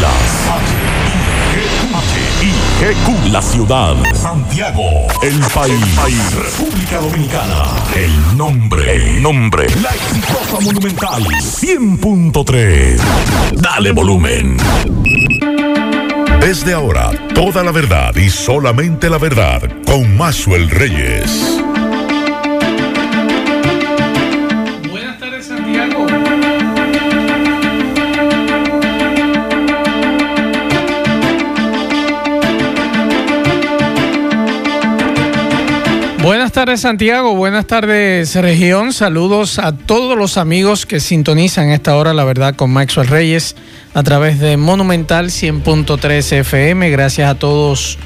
Islas. H-I-G-Q. La ciudad. Santiago. El país. República Dominicana. El nombre. El nombre. La exitosa monumental. 100.3. Dale volumen. Desde ahora, toda la verdad y solamente la verdad con Maxwell Reyes. Buenas tardes Santiago, buenas tardes región, saludos a todos los amigos que sintonizan esta hora, la verdad, con Maxwell Reyes a través de Monumental 100.3 FM. Gracias a todos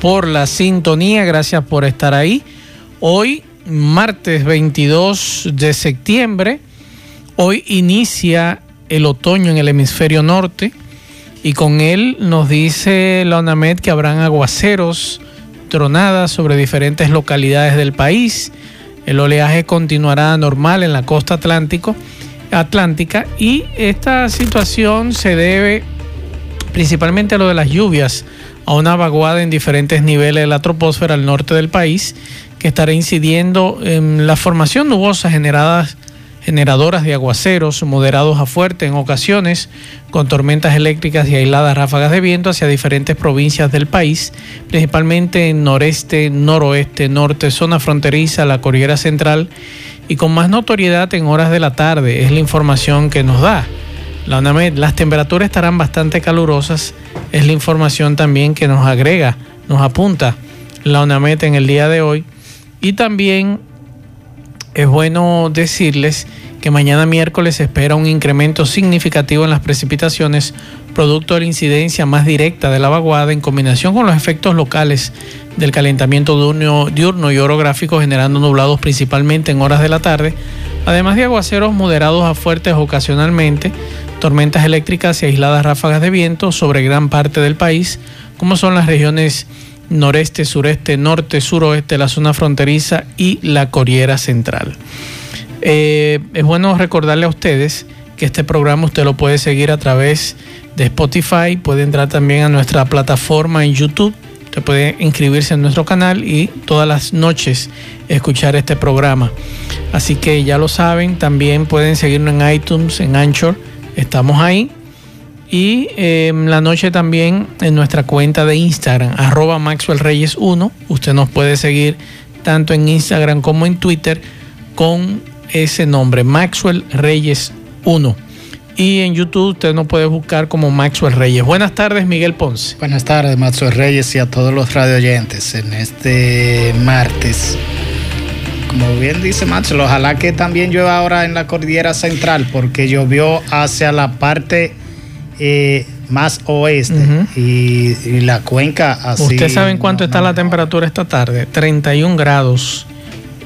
por la sintonía, gracias por estar ahí. Hoy, martes 22 de septiembre, hoy inicia el otoño en el hemisferio norte y con él nos dice la UNAMED que habrán aguaceros tronadas sobre diferentes localidades del país. El oleaje continuará normal en la costa atlántico, atlántica y esta situación se debe principalmente a lo de las lluvias, a una vaguada en diferentes niveles de la troposfera al norte del país que estará incidiendo en la formación nubosa generadas generadoras de aguaceros moderados a fuertes en ocasiones, con tormentas eléctricas y aisladas ráfagas de viento hacia diferentes provincias del país, principalmente en noreste, noroeste, norte, zona fronteriza, la Cordillera Central y con más notoriedad en horas de la tarde, es la información que nos da. La UNAMED, las temperaturas estarán bastante calurosas, es la información también que nos agrega, nos apunta la UNAMED en el día de hoy. Y también es bueno decirles que mañana miércoles espera un incremento significativo en las precipitaciones producto de la incidencia más directa de la vaguada en combinación con los efectos locales del calentamiento diurno, diurno y orográfico generando nublados principalmente en horas de la tarde, además de aguaceros moderados a fuertes ocasionalmente, tormentas eléctricas y aisladas ráfagas de viento sobre gran parte del país, como son las regiones noreste, sureste, norte, suroeste, la zona fronteriza y la Coriera Central. Eh, es bueno recordarle a ustedes que este programa usted lo puede seguir a través de Spotify, puede entrar también a nuestra plataforma en YouTube, usted puede inscribirse en nuestro canal y todas las noches escuchar este programa. Así que ya lo saben, también pueden seguirnos en iTunes, en Anchor, estamos ahí y eh, la noche también en nuestra cuenta de Instagram, arroba Maxwell Reyes 1. Usted nos puede seguir tanto en Instagram como en Twitter con ese nombre, Maxwell Reyes 1. Y en YouTube usted nos puede buscar como Maxwell Reyes. Buenas tardes, Miguel Ponce. Buenas tardes, Maxwell Reyes y a todos los radio oyentes en este martes. Como bien dice Maxwell, ojalá que también llueva ahora en la cordillera central, porque llovió hacia la parte eh, más oeste uh -huh. y, y, la cuenca así. ¿Usted sabe en cuánto no, está no, la temperatura esta tarde? 31 grados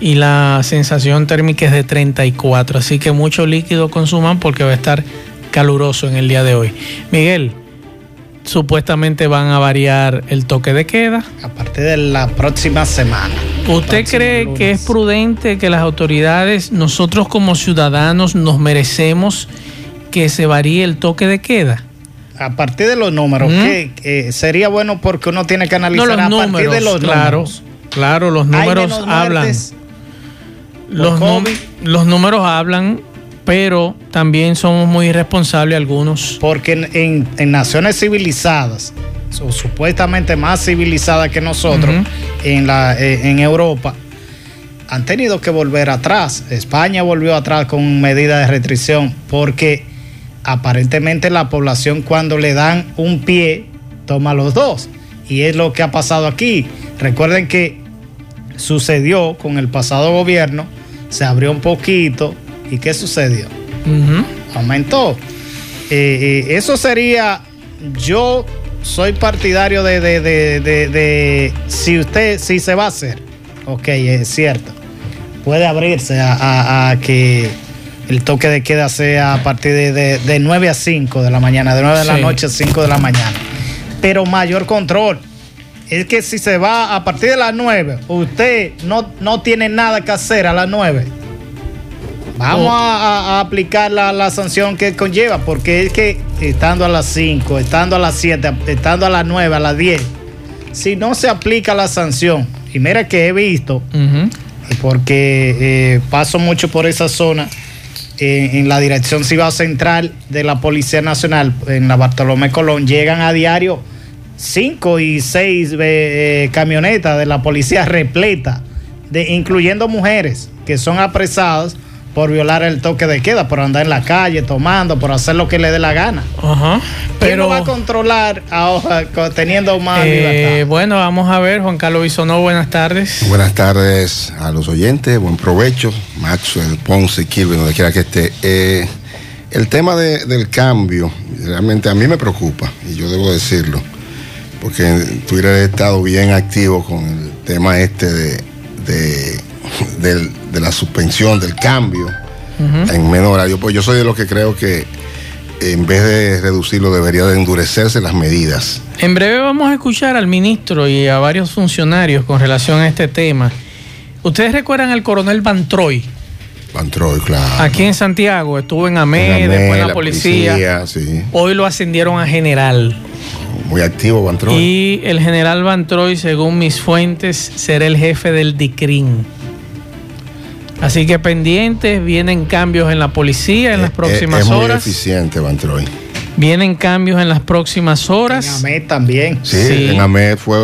y la sensación térmica es de 34, así que mucho líquido consuman porque va a estar caluroso en el día de hoy. Miguel, supuestamente van a variar el toque de queda. A partir de la próxima semana. ¿Usted cree lunes. que es prudente que las autoridades, nosotros como ciudadanos, nos merecemos que se varíe el toque de queda? A partir de los números, ¿Mm? que eh, sería bueno porque uno tiene que analizar no, los a números, partir de los claro, números. Claro, los números hablan. Los, los, números hablan, pero también somos muy irresponsables algunos. Porque en, en, en naciones civilizadas, o supuestamente más civilizadas que nosotros, uh -huh. en, la, eh, en Europa, han tenido que volver atrás. España volvió atrás con medidas de restricción porque aparentemente la población cuando le dan un pie toma los dos. Y es lo que ha pasado aquí. Recuerden que sucedió con el pasado gobierno, se abrió un poquito y ¿qué sucedió? Uh -huh. Aumentó. Eh, eh, eso sería, yo soy partidario de, de, de, de, si usted, si se va a hacer, ok, es cierto, puede abrirse a, a, a que el toque de queda sea a partir de, de, de 9 a 5 de la mañana, de 9 de sí. la noche a 5 de la mañana. Pero mayor control. Es que si se va a partir de las 9, usted no, no tiene nada que hacer a las 9. Vamos a, aplicar la, sanción que conlleva, porque es que estando a las 5, estando a las 7, estando a las 9, a las 10, si no se aplica la sanción, y mira que he visto, porque eh, paso mucho por esa zona, en la dirección Ciudad Central de la Policía Nacional, en la Bartolomé Colón, llegan a diario 5 y 6 eh, camionetas de la policía repleta, de, incluyendo mujeres que son apresadas por violar el toque de queda, por andar en la calle tomando, por hacer lo que le dé la gana. Ajá. Pero va a controlar ahora teniendo más eh, libertad? Bueno, vamos a ver, Juan Carlos Bisonó, buenas tardes. Buenas tardes a los oyentes, buen provecho. Maxwell Ponce, Kirby, donde quiera que esté. Eh, el tema del cambio realmente a mí me preocupa, y yo debo decirlo, porque en Twitter he estado bien activo con el tema este de, de de la suspensión, del cambio en menor horario. Pues yo soy de los que creo que en vez de reducirlo debería de endurecerse las medidas. En breve vamos a escuchar al ministro y a varios funcionarios con relación a este tema. ¿Ustedes recuerdan al coronel Bantroy? Bantroy, claro. Aquí en Santiago, estuvo en AME, después en la, policía. Hoy lo ascendieron a general. Muy activo Bantroy. Y el general Bantroy, según mis fuentes, será el jefe del DICRIN. Así que pendientes, vienen cambios en la policía en las eh, próximas es, es horas. Muy eficiente, Bantroy. Vienen cambios en las próximas horas. En AMED también. Sí, en AMED fue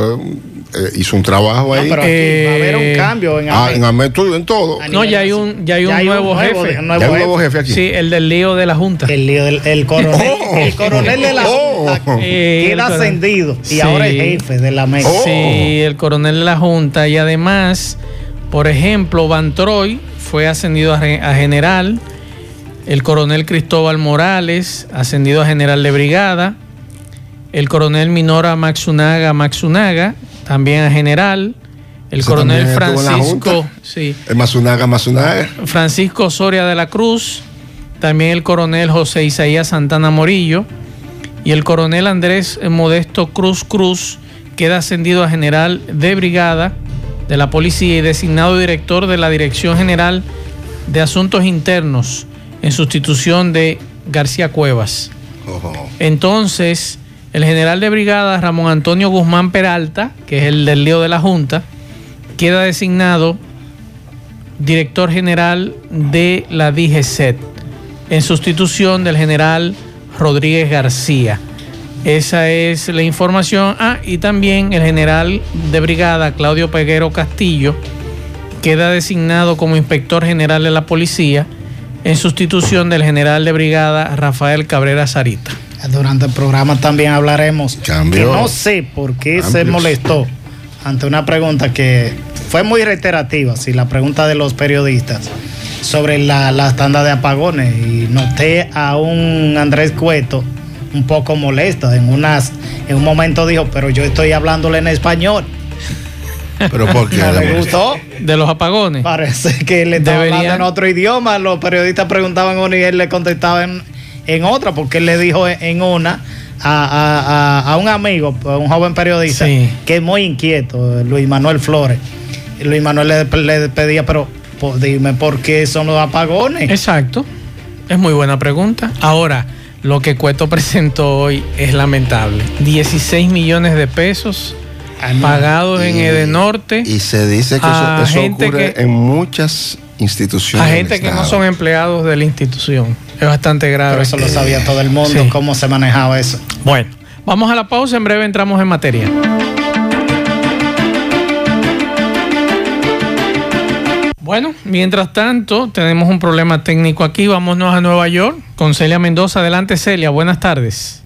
eh, hizo un trabajo ahí. No, pero va a haber un eh, cambio en AMED. Ah, en AMED todo, en todo. No, ya hay un, ya hay un, nuevo, jefe. ya hay un nuevo jefe aquí. Sí, el del lío de la Junta. El lío del el coronel, oh. el coronel de la oh. Junta queda ascendido y ahora es jefe de la AMED. Oh. Sí, el coronel de la Junta y además, por ejemplo, Bantroy fue ascendido a, general. El coronel Cristóbal Morales, ascendido a general de brigada. El coronel Minora Maxunaga Maxunaga, también a general. El coronel Francisco, sí. El Maxunaga Maxunaga. Francisco Soria de la Cruz, también el coronel José Isaías Santana Morillo y el coronel Andrés Modesto Cruz Cruz queda ascendido a general de brigada de la Policía y designado director de la Dirección General de Asuntos Internos en sustitución de García Cuevas. Entonces, el general de brigada Ramón Antonio Guzmán Peralta, que es el del lío de la Junta, queda designado director general de la DGCET en sustitución del general Rodríguez García. Esa es la información. Ah, y también el general de brigada Claudio Peguero Castillo queda designado como inspector general de la policía en sustitución del general de brigada Rafael Cabrera Sarita. Durante el programa también hablaremos. Cambio. no sé por qué se molestó ante una pregunta que fue muy reiterativa, si la pregunta de los periodistas sobre la, la tanda de apagones. Y noté a un Andrés Cueto un poco molesto. En, unas, en un momento dijo, pero yo estoy hablándole en español. ¿Pero por qué? le gustó? De los apagones. Parece que le estaba hablando en otro idioma. Los periodistas preguntaban una y él le contestaba en, en otra, porque él le dijo en una a, un amigo, un joven periodista, que es muy inquieto, Luis Manuel Flores. Luis Manuel le, le pedía, pero dime por qué son los apagones. Exacto. Es muy buena pregunta. Ahora, lo que Cueto presentó hoy es lamentable. 16 millones de pesos pagados en Edenorte. Y se dice que eso, ocurre en muchas instituciones. A gente que no son empleados de la institución. Es bastante grave. Pero eso lo sabía todo el mundo, cómo se manejaba eso. Bueno, vamos a la pausa, en breve entramos en materia. Bueno, mientras tanto, tenemos un problema técnico aquí. Vámonos a Nueva York con Celia Mendoza. Adelante, Celia. Buenas tardes.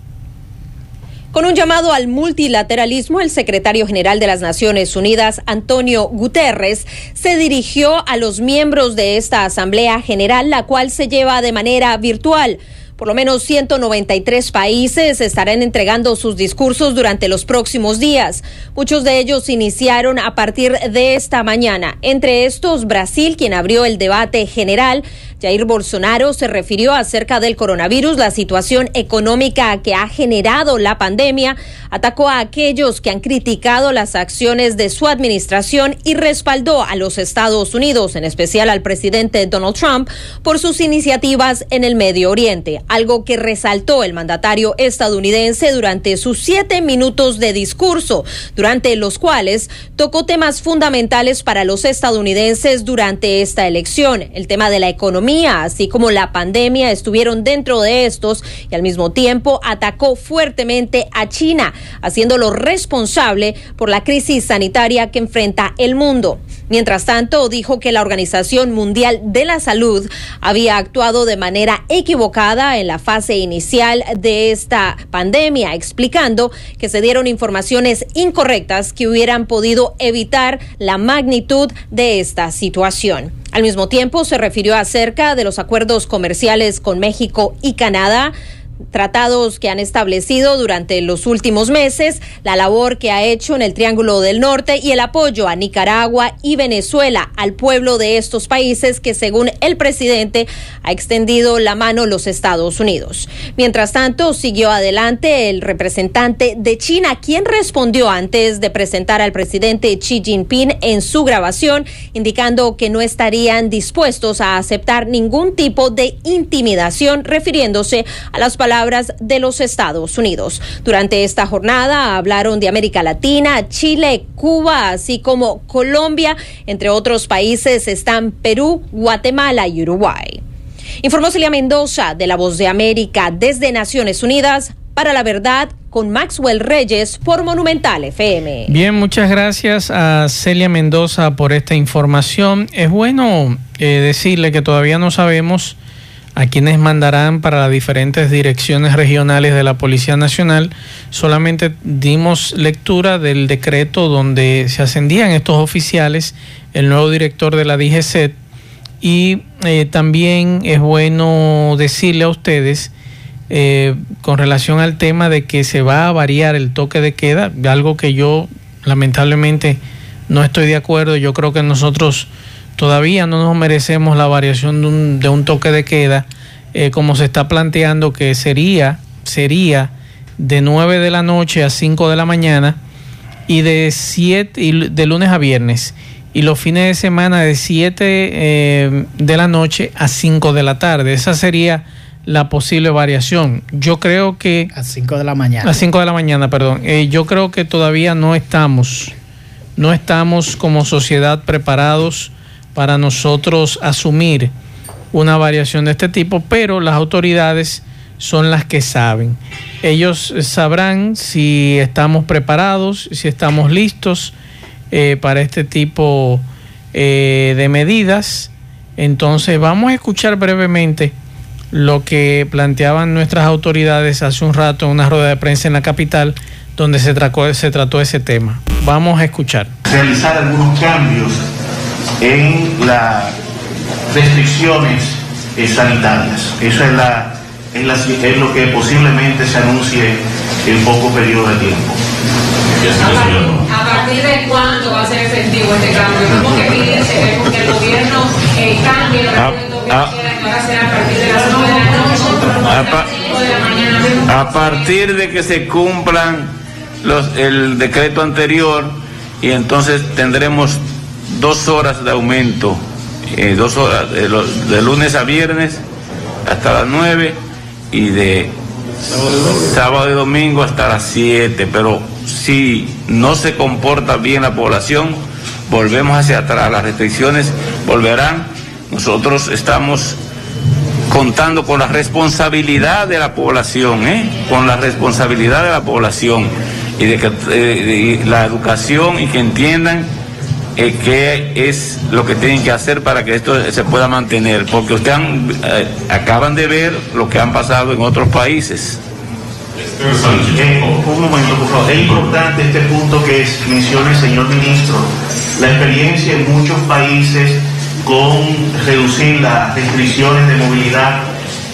Con un llamado al multilateralismo, el secretario general de las Naciones Unidas, Antonio Guterres, se dirigió a los miembros de esta Asamblea General, la cual se lleva de manera virtual. Por lo menos 193 países estarán entregando sus discursos durante los próximos días. Muchos de ellos iniciaron a partir de esta mañana. Entre estos, Brasil, quien abrió el debate general, Jair Bolsonaro se refirió acerca del coronavirus, la situación económica que ha generado la pandemia, atacó a aquellos que han criticado las acciones de su administración y respaldó a los Estados Unidos, en especial al presidente Donald Trump, por sus iniciativas en el Medio Oriente, algo que resaltó el mandatario estadounidense durante sus siete minutos de discurso, durante los cuales tocó temas fundamentales para los estadounidenses durante esta elección. El tema de la economía así como la pandemia, estuvieron dentro de estos y al mismo tiempo atacó fuertemente a China, haciéndolo responsable por la crisis sanitaria que enfrenta el mundo. Mientras tanto, dijo que la Organización Mundial de la Salud había actuado de manera equivocada en la fase inicial de esta pandemia, explicando que se dieron informaciones incorrectas que hubieran podido evitar la magnitud de esta situación. Al mismo tiempo, se refirió acerca de los acuerdos comerciales con México y Canadá tratados que han establecido durante los últimos meses, la labor que ha hecho en el Triángulo del Norte y el apoyo a Nicaragua y Venezuela, al pueblo de estos países que según el presidente ha extendido la mano los Estados Unidos. Mientras tanto, siguió adelante el representante de China, quien respondió antes de presentar al presidente Xi Jinping en su grabación, indicando que no estarían dispuestos a aceptar ningún tipo de intimidación, refiriéndose a las palabras palabras de los Estados Unidos. Durante esta jornada hablaron de América Latina, Chile, Cuba, así como Colombia. Entre otros países están Perú, Guatemala y Uruguay. Informó Celia Mendoza de La Voz de América desde Naciones Unidas para la verdad con Maxwell Reyes por Monumental FM. Bien, muchas gracias a Celia Mendoza por esta información. Es bueno eh, decirle que todavía no sabemos a quienes mandarán para las diferentes direcciones regionales de la Policía Nacional. Solamente dimos lectura del decreto donde se ascendían estos oficiales, el nuevo director de la DGCET, y eh, también es bueno decirle a ustedes eh, con relación al tema de que se va a variar el toque de queda, algo que yo lamentablemente no estoy de acuerdo, yo creo que nosotros todavía no nos merecemos la variación de un, toque de queda eh, como se está planteando que sería, sería de 9 de la noche a 5 de la mañana y de, 7, y de lunes a viernes y los fines de semana de 7 eh, de la noche a 5 de la tarde. Esa sería la posible variación. Yo creo que... A 5 de la mañana. A 5 de la mañana, perdón. Eh, yo creo que todavía no estamos, no estamos como sociedad preparados para nosotros asumir una variación de este tipo, pero las autoridades son las que saben. Ellos sabrán si estamos preparados, si estamos listos eh, para este tipo eh, de medidas. Entonces vamos a escuchar brevemente lo que planteaban nuestras autoridades hace un rato en una rueda de prensa en la capital donde se trató, se trató ese tema. Vamos a escuchar. Realizar algunos cambios en las restricciones eh, sanitarias. Eso es, la, es, lo que posiblemente se anuncie en poco periodo de tiempo. ¿A partir de cuándo va a ser efectivo este cambio? ¿Cómo que piden que el gobierno eh, cambie la ah, ah. a partir de las 9 de la noche? A, partir de que se cumplan los, el decreto anterior y entonces tendremos dos horas de aumento, eh, dos horas, de, lunes a viernes hasta las nueve y de sábado y domingo hasta las siete. Pero si no se comporta bien la población, volvemos hacia atrás, las restricciones volverán. Nosotros estamos contando con la responsabilidad de la población, ¿eh? con la responsabilidad de la población y de que eh, la educación y que entiendan eh, qué es lo que tienen que hacer para que esto se pueda mantener, porque ustedes eh, acaban de ver lo que han pasado en otros países. Eh, un momento, por favor. Es importante este punto que menciona el señor ministro. La experiencia en muchos países con reducir las restricciones de movilidad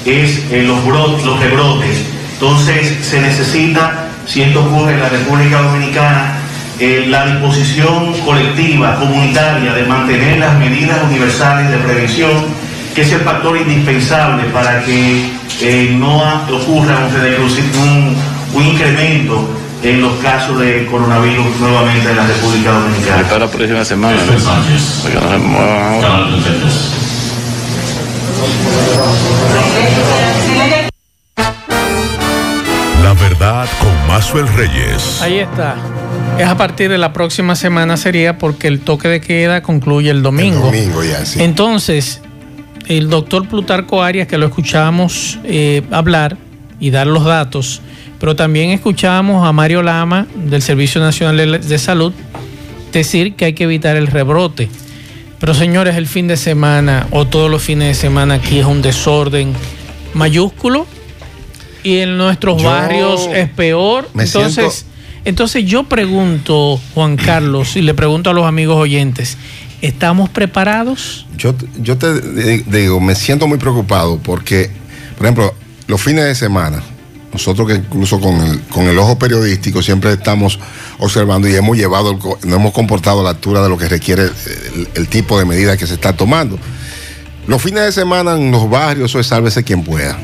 es los, los rebrotes. Entonces se necesita, si esto ocurre en la República Dominicana, eh, la disposición colectiva, comunitaria, de mantener las medidas universales de prevención que es el factor indispensable para que eh, no ocurra un, un, incremento en los casos de coronavirus nuevamente en la República Dominicana. Para la próxima semana. La verdad con Mazuel Reyes. Ahí está. Es a partir de la próxima semana sería porque el toque de queda concluye el domingo. El domingo ya, sí. Entonces, el doctor Plutarco Arias, que lo escuchábamos eh, hablar y dar los datos, pero también escuchábamos a Mario Lama del Servicio Nacional de Salud decir que hay que evitar el rebrote. Pero señores, el fin de semana o todos los fines de semana aquí es un desorden mayúsculo y en nuestros Yo barrios es peor. me Entonces, siento- entonces yo pregunto, Juan Carlos, y le pregunto a los amigos oyentes, ¿estamos preparados? Yo, yo te di- digo, me siento muy preocupado porque, por ejemplo, los fines de semana, nosotros que incluso con el, con el ojo periodístico siempre estamos observando y hemos llevado, el hemos comportado a la altura de lo que requiere el, tipo de medida que se está tomando. Los fines de semana en los barrios, eso es sálvese quien pueda.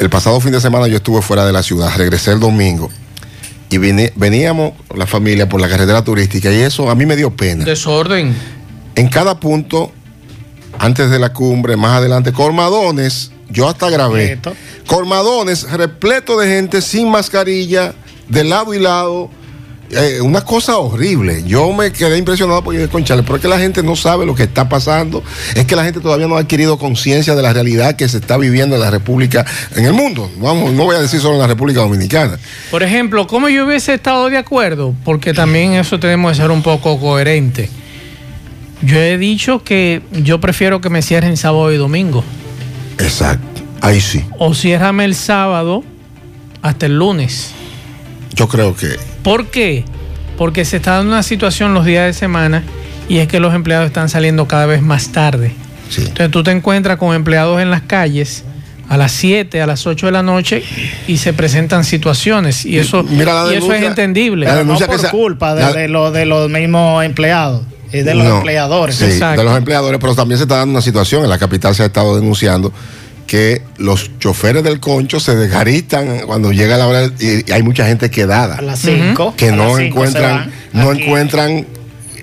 El pasado fin de semana yo estuve fuera de la ciudad, regresé el domingo y veníamos la familia por la carretera turística y eso a mí me dio pena Desorden. en cada punto, antes de la cumbre, más adelante, colmadones, yo hasta grabé, Repleto. colmadones repleto de gente sin mascarilla, de lado y lado, eh, una cosa horrible. Yo me quedé impresionado porque conchale, pero es que la gente no sabe lo que está pasando, es que la gente todavía no ha adquirido conciencia de la realidad que se está viviendo en la República, en el mundo. Vamos, no voy a decir solo en la República Dominicana. Por ejemplo, ¿cómo yo hubiese estado de acuerdo? Porque también eso tenemos que ser un poco coherente. Yo he dicho que yo prefiero que me cierren sábado y domingo. Exacto. Ahí sí. O ciérrame el sábado hasta el lunes. Yo creo que ¿Por qué? Porque se está dando una situación los días de semana y es que los empleados están saliendo cada vez más tarde. sí. Entonces tú te encuentras con empleados en las calles a las 7, a las 8 de la noche y se presentan situaciones y eso, Mira y eso es entendible. la no por que culpa de, la- de lo- de los mismos empleados, de los No, empleadores. Sí, Exacto. de los empleadores, pero también se está dando una situación, en la capital se ha estado denunciando que los choferes del concho se desgaristan cuando llega la hora y, y hay mucha gente quedada A las 5. que no encuentran, no encuentran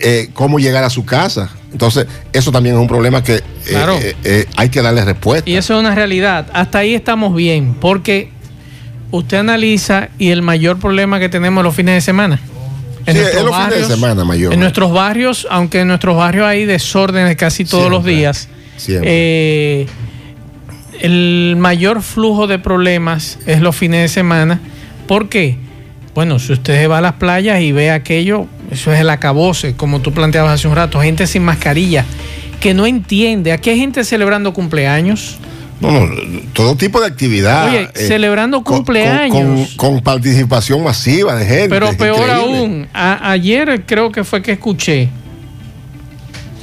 eh, cómo llegar a su casa. Entonces, eso también es un problema que eh, Claro. eh, eh, hay que darle respuesta. Y eso es una realidad. Hasta ahí estamos bien, porque usted analiza y el mayor problema que tenemos los fines de semana. Sí, es los fines de semana, mayor. En nuestros barrios, aunque en nuestros barrios hay desórdenes casi todos los días, siempre. Eh, el mayor flujo de problemas es los fines de semana. ¿Por qué? Bueno, si usted va a las playas y ve aquello, eso es el acabose, como tú planteabas hace un rato, gente sin mascarilla, que no entiende. Aquí hay gente celebrando cumpleaños. No, no, todo tipo de actividad. Oye, celebrando con- con- cumpleaños. Con, con participación masiva de gente. Pero peor increíble. aún, a- ayer creo que fue que escuché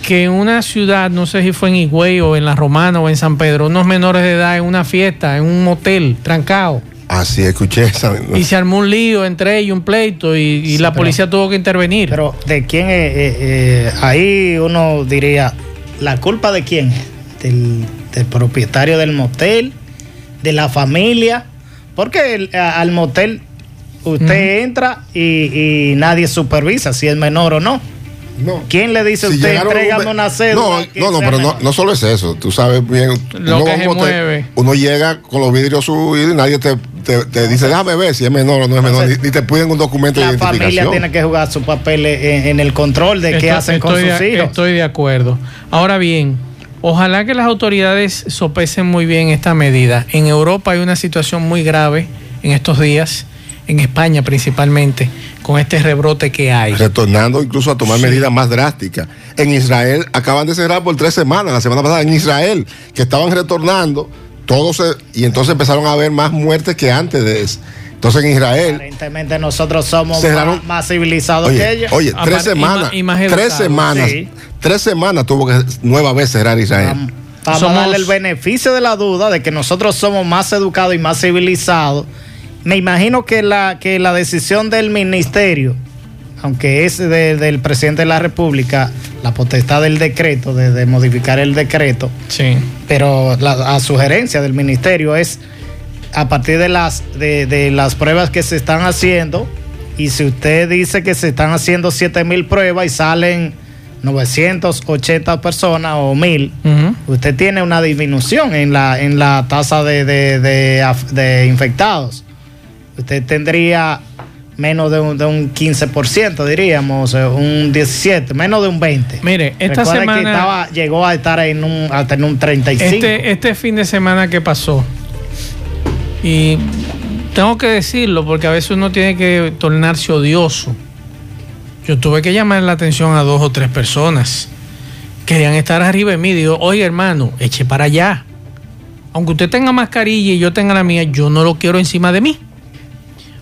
que en una ciudad, no sé si fue en Higüey o en La Romana o en San Pedro, unos menores de edad en una fiesta, en un motel, trancado. Así escuché esa. Y se armó un lío entre ellos, un pleito, y, y Sí, la pero- policía tuvo que intervenir. Pero ¿de quién es? eh, eh, ahí uno diría, ¿la culpa de quién? Del, del propietario del motel, de la familia. Porque el- al motel usted entra y, y nadie supervisa si es menor o no. No. ¿Quién le dice a Si usted, entrégame una cédula? No, no, no, pero no, menor"? no solo es eso. Tú sabes bien. Lo uno que se mueve. Uno llega con los vidrios subidos y nadie te, te- te dice, déjame ver si es menor o no es menor. Entonces, Ni, ni te piden un documento de La familia identificación. tiene que jugar su papel en, en el control de qué hacen con sus hijos. Estoy de acuerdo. Ahora bien, ojalá que las autoridades sopesen muy bien esta medida. En Europa hay una situación muy grave en estos días, en España principalmente, con este rebrote que hay. Retornando incluso a tomar medidas más drásticas. En Israel acaban de cerrar por tres semanas, la semana pasada en Israel, que estaban retornando, todos se- y entonces empezaron a haber más muertes que antes de eso. Entonces en Israel Aparentemente nosotros somos Cerraron- más, más civilizados que ellos. oye, tres y semanas. más- y más tres semanas. sí. Tres semanas tuvo que nueva vez cerrar Israel. Vamos Somos- darle el beneficio de la duda de que nosotros somos más educados y más civilizados. Me imagino que la, que la decisión del ministerio aunque es del presidente de la República, la potestad del decreto, de, modificar el decreto, sí. pero la, sugerencia del ministerio es a partir de las, de, las pruebas que se están haciendo, y si usted dice que se están haciendo 7 mil pruebas y salen 980 personas o 1000, usted tiene una disminución en la, en la tasa de, de infectados. Usted tendría menos de un, de un 15%, diríamos, un 17, menos de un 20. Mire, esta semana que llegó a estar en un, hasta en un 35. Este, este fin de semana que pasó, y tengo que decirlo porque a veces uno tiene que tornarse odioso. Yo tuve que llamar la atención a dos o tres personas. Querían estar arriba de mí. Digo, oye hermano, eche para allá. Aunque usted tenga mascarilla y yo tenga la mía, yo no lo quiero encima de mí.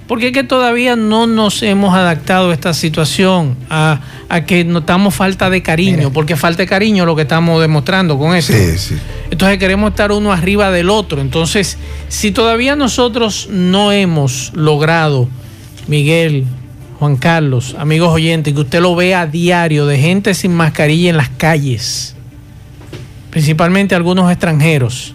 Porque es que todavía no nos hemos adaptado a esta situación, a, que notamos falta de cariño, porque falta de cariño lo que estamos demostrando con eso. Entonces queremos estar uno arriba del otro. Entonces, si todavía nosotros no hemos logrado, Miguel, Juan Carlos, amigos oyentes, que usted lo vea a diario de gente sin mascarilla en las calles, principalmente algunos extranjeros,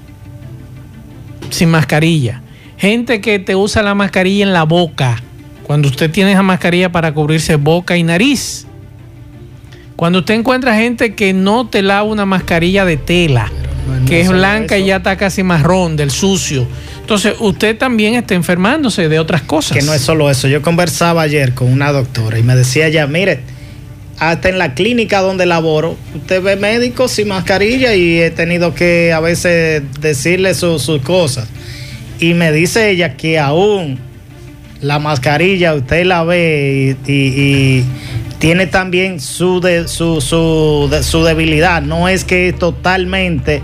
sin mascarilla Gente que te usa la mascarilla en la boca. Cuando usted tiene esa mascarilla para cubrirse boca y nariz. Cuando usted encuentra gente que no te lava una mascarilla de tela, que es blanca y ya está casi marrón, del sucio. Entonces, usted también está enfermándose de otras cosas. Que no es solo eso. Yo conversaba ayer con una doctora y me decía ya, mire, hasta en la clínica donde laboro, usted ve médicos sin mascarilla y he tenido que a veces decirle sus cosas. Y me dice ella que aún la mascarilla usted la ve y, tiene también su, su, su, debilidad. No es que es totalmente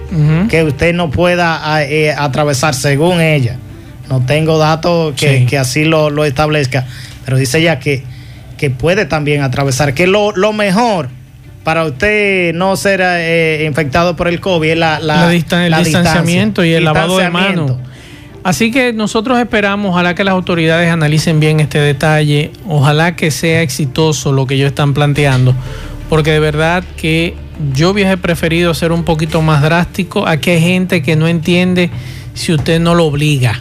que usted no pueda eh, atravesar según ella. No tengo datos que, así lo, establezca. Pero dice ella que, que puede también atravesar. Que lo, mejor para usted no ser eh, infectado por el COVID es la, la, el distanciamiento y el lavado de manos Así que nosotros esperamos, ojalá que las autoridades analicen bien este detalle, ojalá que sea exitoso lo que ellos están planteando, porque de verdad que yo hubiese preferido ser un poquito más drástico. Aquí hay gente que no entiende si usted no lo obliga.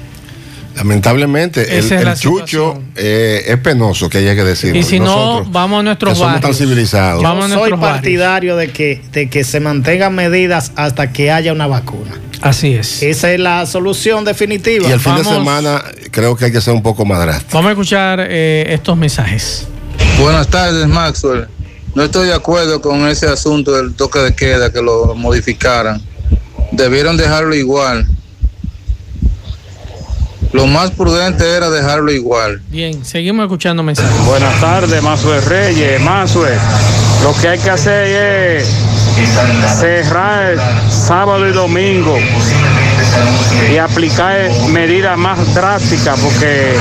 Lamentablemente, el, chucho eh, es penoso, que haya que decirlo. Y si no, vamos a nuestros barrios. Somos tan civilizados. Yo soy partidario de que, de que se mantengan medidas hasta que haya una vacuna. Así es. Esa es la solución definitiva. Y el fin de semana creo que hay que ser un poco más drástico. Vamos a escuchar eh, estos mensajes. Buenas tardes, Maxwell. No estoy de acuerdo con ese asunto del toque de queda, que lo modificaran. Debieron dejarlo igual. Lo más prudente era dejarlo igual. Bien, seguimos escuchando mensajes. Buenas tardes, Mazue Reyes. Mazue, lo que hay que hacer es cerrar sábado y domingo y aplicar medidas más drásticas porque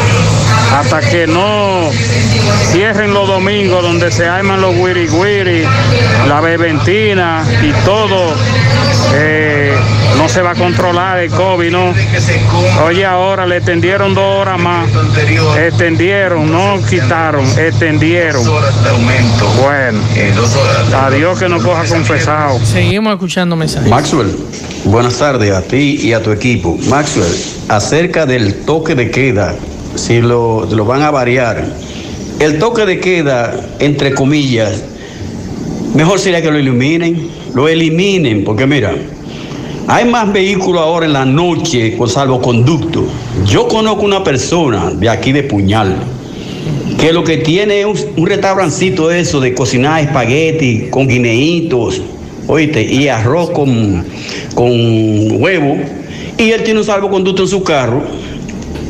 hasta que no cierren los domingos donde se arman los wiri wiri, la beventina y todo, eh, no se va a controlar el COVID, ¿no? Oye, ahora le extendieron dos horas más, extendieron, no quitaron, extendieron. Bueno, adiós que no coja confesado. Seguimos escuchando mensajes. Maxwell, buenas tardes a ti y a tu equipo. Maxwell, acerca del toque de queda si lo, lo van a variar. El toque de queda, entre comillas, mejor sería que lo iluminen, lo eliminen, porque mira, hay más vehículos ahora en la noche con salvoconducto. Yo conozco una persona de aquí de Puñal que lo que tiene es un, restaurancito eso de cocinar espagueti con guineitos, oíste, y arroz con, con huevo. Y él tiene un salvoconducto en su carro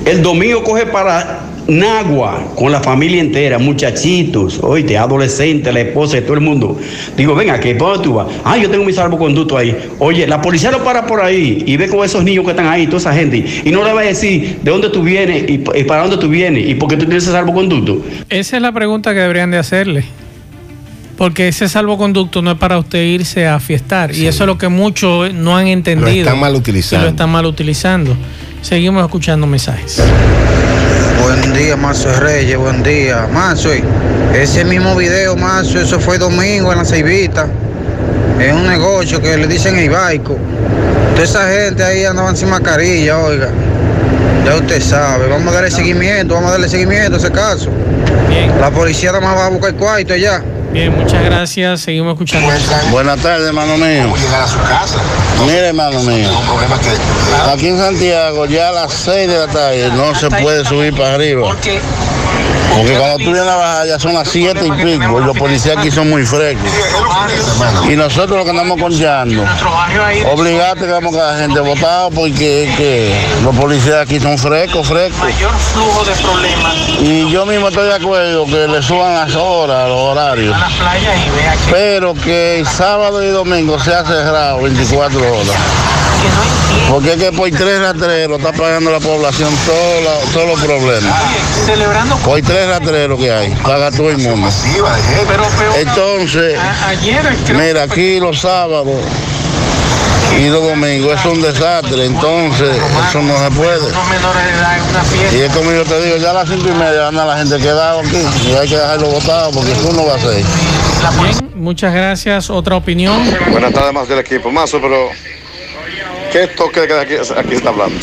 el domingo coge para Nagua con la familia entera, muchachitos, oíste, adolescentes, la esposa todo el mundo. Digo, venga, ¿qué? ¿Para tú vas? Ah, yo tengo mi salvoconducto ahí. Oye, la policía lo para por ahí y ve con esos niños que están ahí, toda esa gente. Y no le va a decir de dónde tú vienes y, para dónde tú vienes y por qué tú tienes ese salvoconducto. Esa es la pregunta que deberían de hacerle. Porque ese salvoconducto no es para usted irse a fiestar. Y eso es lo que muchos no han entendido. Lo están mal utilizando. lo están mal utilizando. Seguimos escuchando mensajes. Buen día Marzo Reyes, buen día. Marzo, ese mismo video, Marzo, eso fue domingo en la Ceibita. Es un negocio que le dicen el baico. Toda esa gente ahí andaban sin mascarilla, oiga. Ya usted sabe, vamos a darle seguimiento, vamos a darle seguimiento a ese caso. Bien. La policía nada más va a buscar cuarto ya. Bien, muchas gracias. Seguimos escuchando. Buenas tardes, hermano mío. Mire, hermano mío. Aquí en Santiago, ya a las 6 de la tarde no se puede subir para arriba. Porque cuando tú vienes a bajar ya son las 7 y pico y los policías aquí son muy frescos. Y nosotros lo que andamos conllando, obligate que vamos a la gente votada porque es que los policías aquí son frescos, frescos. flujo de problemas Y yo mismo estoy de acuerdo que le suban las horas, los horarios. Pero que el sábado y domingo sea cerrado 24 horas. Porque es que por tres rastreros está pagando la población todos los- todos los problemas. celebrando Por tres rastreros que hay, paga todo el mundo. pero peor Entonces, a- ayer creo mira, aquí los sábados y los domingos es un desastre, entonces eso no se puede. unos menores de edad en una fiesta Y es como yo te digo, ya a las cinco y media anda la gente quedada aquí y hay que dejarlo botado porque eso no va a ser. Bien, muchas gracias. Otra opinión. Buenas tardes más del equipo. Mazo, pero ¿qué toque de queda aquí, aquí se está hablando?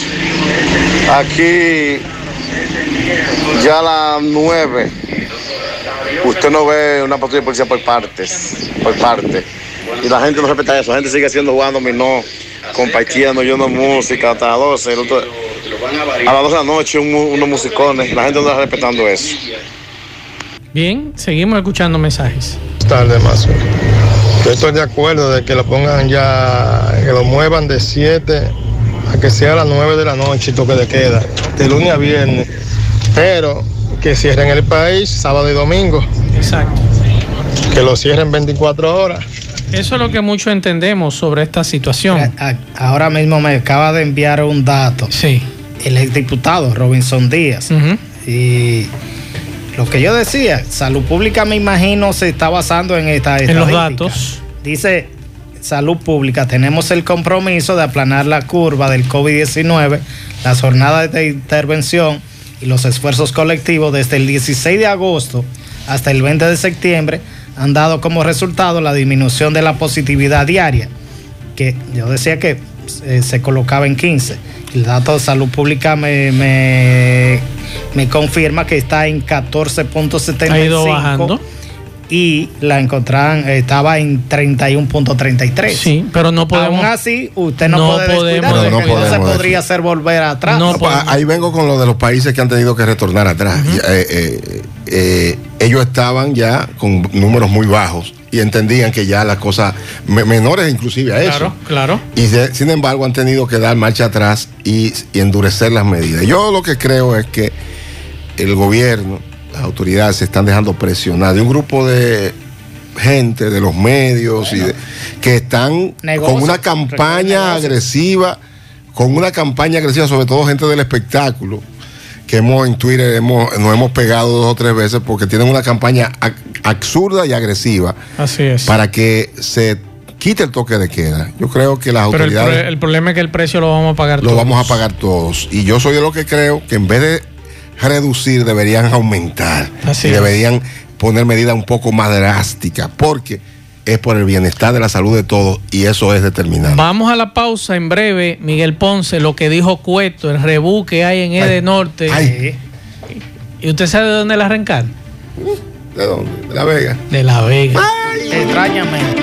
Aquí ya a las nueve usted no ve una patrulla de policía por partes, por parte. Y la gente no respeta eso, la gente sigue haciendo jugando minó, compartiendo, oyendo música hasta las 12. el otro- a las 12 de la noche un unos musicones, la gente no está respetando eso. Bien, seguimos escuchando mensajes. Buenas tardes, Mazo. Yo estoy de acuerdo de que lo pongan ya, que lo muevan de 7 a que sea a las 9 de la noche y toque de queda, de lunes a viernes. Pero que cierren el país sábado y domingo. Exacto. Que lo cierren 24 horas. Eso es lo que muchos entendemos sobre esta situación. Ahora mismo me acaba de enviar un dato. Sí. El exdiputado Robinson Díaz. Y lo que yo decía, Salud Pública me imagino se está basando en esta En los datos. Dice Salud Pública, tenemos el compromiso de aplanar la curva del COVID-19, las jornadas de intervención y los esfuerzos colectivos desde el 16 de agosto hasta el 20 de septiembre han dado como resultado la disminución de la positividad diaria, que yo decía que eh, se colocaba en 15. El dato de salud pública me, me, me confirma que está en 14.75 Ha ido bajando. Y la encontraban, estaba en 31.33. Sí, pero no podemos. Aún así, usted no, no puede podemos No, no que no se podemos podría hacer volver atrás. No, pa- ahí vengo con lo de los países que han tenido que retornar atrás. Eh, eh, eh, ellos estaban ya con números muy bajos y entendían que ya las cosas me- menores inclusive a eso. Claro, claro. Y sin embargo han tenido que dar marcha atrás y, y endurecer las medidas. Yo lo que creo es que el gobierno, las autoridades se están dejando presionar de un grupo de gente, de los medios, y de- que están con una campaña agresiva, con una campaña agresiva, sobre todo gente del espectáculo, que hemos en Twitter hemos, nos hemos pegado dos o tres veces porque tienen una campaña absurda y agresiva Así es. para que se quite el toque de queda. Yo creo que las Pero el, autoridades pro- el problema es que el precio lo vamos a pagar lo todos. vamos a pagar todos. Y yo soy de lo que creo que en vez de reducir, deberían aumentar. Así y es. deberían poner medidas un poco más drásticas, porque es por el bienestar de la salud de todos y eso es determinante. Vamos a la pausa en breve. Miguel Ponce, lo que dijo Cueto, el rebú que hay en Ede Norte. ¿Y usted sabe de dónde la arrancar? ¿De dónde? De La Vega. De La Vega. Extrañamente.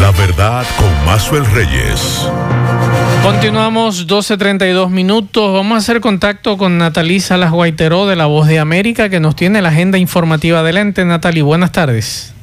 La verdad con Mazuel Reyes. Continuamos 12.32 minutos. Vamos a hacer contacto con Natalí Salas Guaiteró de La Voz de América que nos tiene la agenda informativa adelante. Natalí, buenas tardes.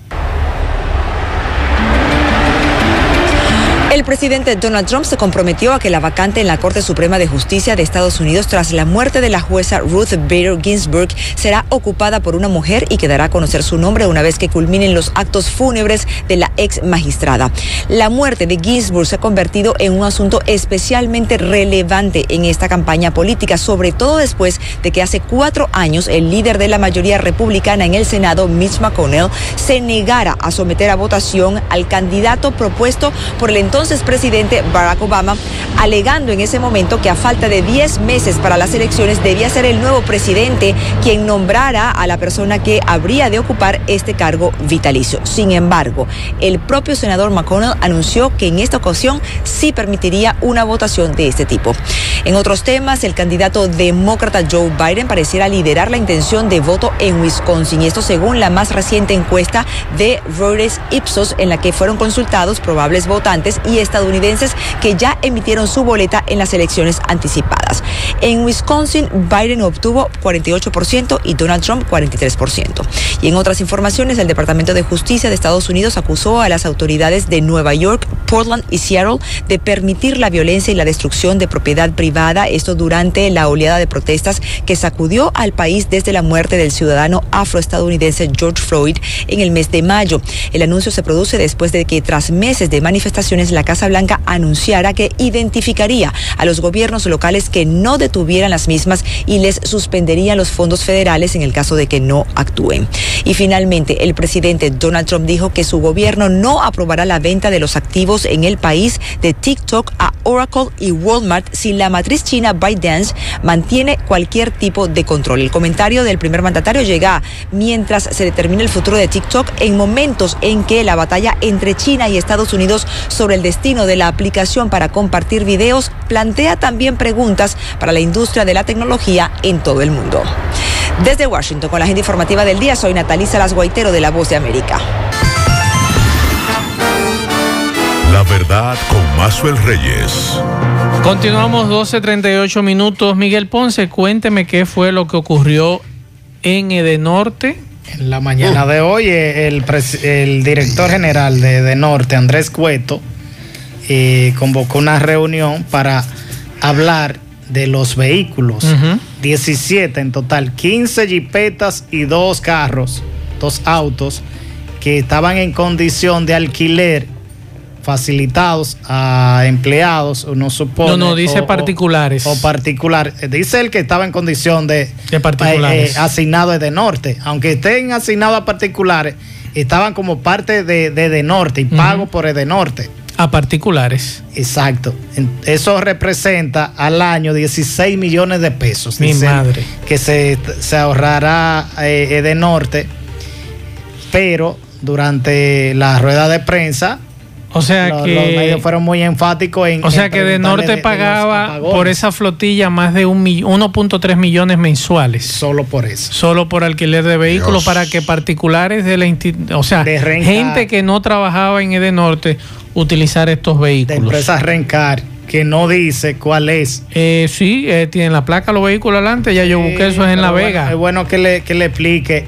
El presidente Donald Trump se comprometió a que la vacante en la Corte Suprema de Justicia de Estados Unidos tras la muerte de la jueza Ruth Bader Ginsburg será ocupada por una mujer y quedará a conocer su nombre una vez que culminen los actos fúnebres de la ex magistrada. La muerte de Ginsburg se ha convertido en un asunto especialmente relevante en esta campaña política, sobre todo después de que hace cuatro años el líder de la mayoría republicana en el Senado, Mitch McConnell, se negara a someter a votación al candidato propuesto por el entonces entonces presidente Barack Obama, alegando en ese momento que a falta de 10 meses para las elecciones debía ser el nuevo presidente quien nombrara a la persona que habría de ocupar este cargo vitalicio. Sin embargo, el propio senador McConnell anunció que en esta ocasión sí permitiría una votación de este tipo. En otros temas, el candidato demócrata Joe Biden pareciera liderar la intención de voto en Wisconsin, y esto según la más reciente encuesta de Reuters Ipsos, en la que fueron consultados probables votantes y estadounidenses que ya emitieron su boleta en las elecciones anticipadas. En Wisconsin, Biden obtuvo 48% y Donald Trump 43%. Y en otras informaciones, el Departamento de Justicia de Estados Unidos acusó a las autoridades de Nueva York, Portland y Seattle de permitir la violencia y la destrucción de propiedad privada, esto durante la oleada de protestas que sacudió al país desde la muerte del ciudadano afroestadounidense George Floyd en el mes de mayo. El anuncio se produce después de que tras meses de manifestaciones la Casa Blanca anunciara que identificaría a los gobiernos locales que no detuvieran las mismas y les suspendería los fondos federales en el caso de que no actúen. Y finalmente, el presidente Donald Trump dijo que su gobierno no aprobará la venta de los activos en el país de TikTok a Oracle y Walmart si la matriz china ByteDance mantiene cualquier tipo de control. El comentario del primer mandatario llega mientras se determina el futuro de TikTok en momentos en que la batalla entre China y Estados Unidos sobre el destino de la aplicación para compartir videos plantea también preguntas para la industria de la tecnología en todo el mundo. Desde Washington, con la agenda informativa del día, soy Natalisa Las Guaitero de La Voz de América. La verdad con Mazuel Reyes. Continuamos 12.38 minutos. Miguel Ponce, cuénteme qué fue lo que ocurrió en Edenorte. En la mañana de hoy, eh, el, el director general de Edenorte, Andrés Cueto, eh, convocó una reunión para hablar de los vehículos. 17 en total, 15 jipetas y dos carros, dos autos que estaban en condición de alquiler facilitados a empleados, uno supone. No, no, dice o- o- particulares. O, particular. Eh, Dice el que estaba en condición de, De particulares. eh, eh, asignado de norte. Aunque estén asignados a particulares, estaban como parte de, de, de norte y pago por Edenorte. A particulares. Exacto. Eso representa al año 16 millones de pesos. Mi madre. Que se, se ahorrará eh, Edenorte, pero durante la rueda de prensa. O sea que- los medios fueron muy enfáticos en. O sea en que de Norte de- de pagaba por esa flotilla más de un mill- 1.3 millones mensuales. Solo por eso. Solo por alquiler de vehículos Dios. para que particulares de la institución, o sea, De gente que no trabajaba en Edenorte utilizar estos de vehículos. empresa Rencar, que no dice cuál es. Eh, sí, eh, tienen la placa los vehículos adelante, ya yo busqué eso es en La Vega. bueno, es bueno que le, que le explique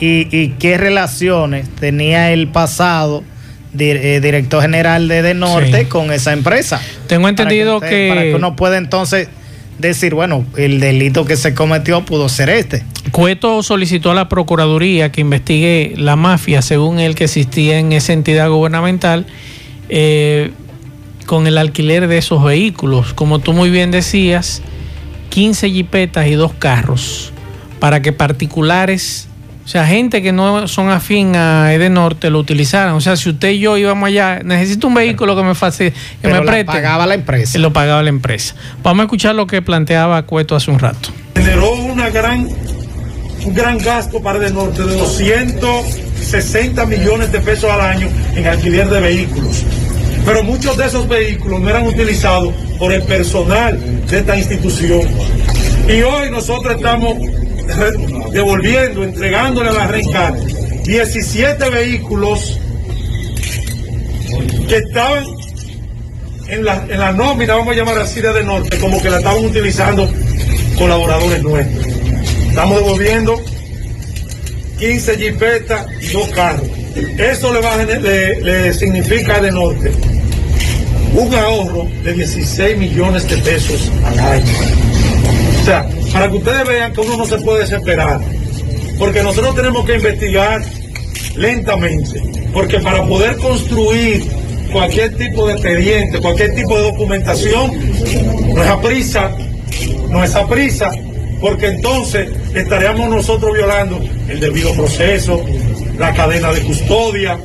y, y qué relaciones tenía el pasado director general de, de Norte Sí. con esa empresa. Tengo entendido Para que- Para que uno pueda entonces decir, bueno, el delito que se cometió pudo ser este. Cueto solicitó a la Procuraduría que investigue la mafia, según él, que existía en esa entidad gubernamental, eh, con el alquiler de esos vehículos. Como tú muy bien decías, 15 jipetas y dos carros, para que particulares, o sea, gente que no son afín a Edenorte lo utilizaran. O sea, si usted y yo íbamos allá, necesito un vehículo que me facilite, que Pero me preste. pagaba la empresa. Lo pagaba la empresa. Vamos a escuchar lo que planteaba Cueto hace un rato. generó una gran, un gran gasto para el norte de 260 millones de pesos al año en alquiler de vehículos. Pero muchos de esos vehículos no eran utilizados por el personal de esta institución. Y hoy nosotros estamos devolviendo, entregándole a la Rencar 17 vehículos que estaban en la, en la nómina, vamos a llamar así de norte, como que la estaban utilizando colaboradores nuestros. Estamos devolviendo 15 jipetas y dos carros. Eso le, va le, le significa de norte un ahorro de 16 millones de pesos al año. O sea, para que ustedes vean que uno no se puede desesperar, porque nosotros tenemos que investigar lentamente, porque para poder construir cualquier tipo de expediente, cualquier tipo de documentación, no es a prisa, no es a prisa, porque entonces estaríamos nosotros violando el debido proceso, la cadena de custodia,